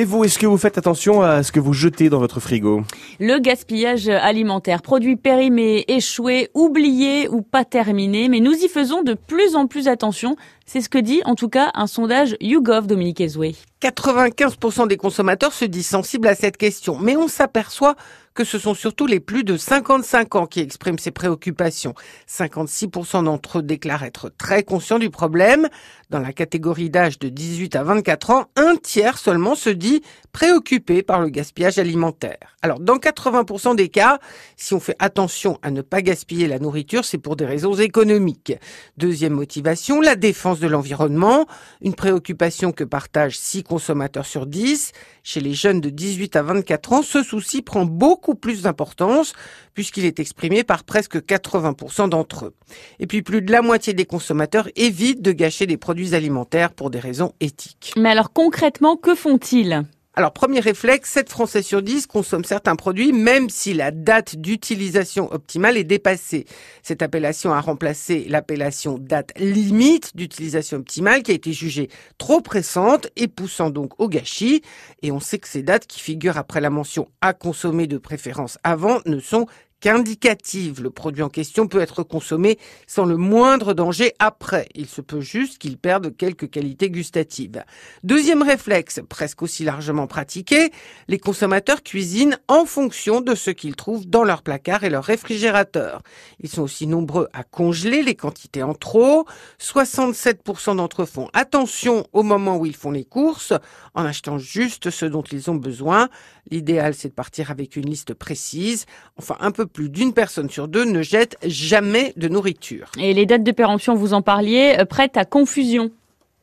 Et vous, est-ce que vous faites attention à ce que vous jetez dans votre frigo Le gaspillage alimentaire, produits périmés, échoués, oubliés ou pas terminés, mais nous y faisons de plus en plus attention. C'est ce que dit en tout cas un sondage YouGov Dominique Ezoué. 95% des consommateurs se disent sensibles à cette question, mais on s'aperçoit que ce sont surtout les plus de 55 ans qui expriment ces préoccupations. 56% d'entre eux déclarent être très conscients du problème. Dans la catégorie d'âge de 18 à 24 ans, un tiers seulement se dit préoccupé par le gaspillage alimentaire. Alors, dans 80% des cas, si on fait attention à ne pas gaspiller la nourriture, c'est pour des raisons économiques. Deuxième motivation, la défense de l'environnement, une préoccupation que partagent 6 consommateurs sur 10. Chez les jeunes de 18 à 24 ans, ce souci prend beaucoup plus d'importance puisqu'il est exprimé par presque 80% d'entre eux. Et puis plus de la moitié des consommateurs évitent de gâcher des produits alimentaires pour des raisons éthiques. Mais alors concrètement, que font-ils? Alors, premier réflexe, 7 Français sur 10 consomment certains produits même si la date d'utilisation optimale est dépassée. Cette appellation a remplacé l'appellation date limite d'utilisation optimale qui a été jugée trop pressante et poussant donc au gâchis. Et on sait que ces dates qui figurent après la mention à consommer de préférence avant ne sont qu'indicative. Le produit en question peut être consommé sans le moindre danger après. Il se peut juste qu'il perde quelques qualités gustatives. Deuxième réflexe, presque aussi largement pratiqué, les consommateurs cuisinent en fonction de ce qu'ils trouvent dans leur placard et leur réfrigérateur. Ils sont aussi nombreux à congeler les quantités en trop. 67% d'entre eux font attention au moment où ils font les courses en achetant juste ce dont ils ont besoin. L'idéal, c'est de partir avec une liste précise. Enfin, un peu plus d'une personne sur deux ne jette jamais de nourriture. Et les dates de péremption, vous en parliez, euh, prêtes à confusion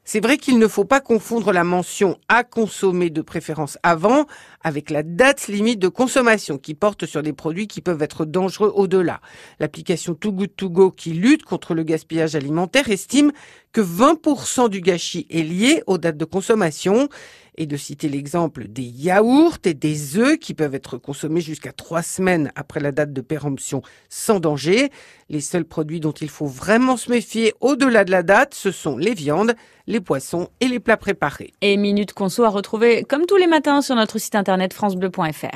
c'est vrai qu'il ne faut pas confondre la mention à consommer de préférence avant avec la date limite de consommation qui porte sur des produits qui peuvent être dangereux au-delà. L'application Too Good To Go qui lutte contre le gaspillage alimentaire estime que 20% du gâchis est lié aux dates de consommation et de citer l'exemple des yaourts et des œufs qui peuvent être consommés jusqu'à trois semaines après la date de péremption sans danger. Les seuls produits dont il faut vraiment se méfier au-delà de la date, ce sont les viandes, les poissons et les plats préparés. Et Minute Conso à retrouver comme tous les matins sur notre site internet francebleu.fr.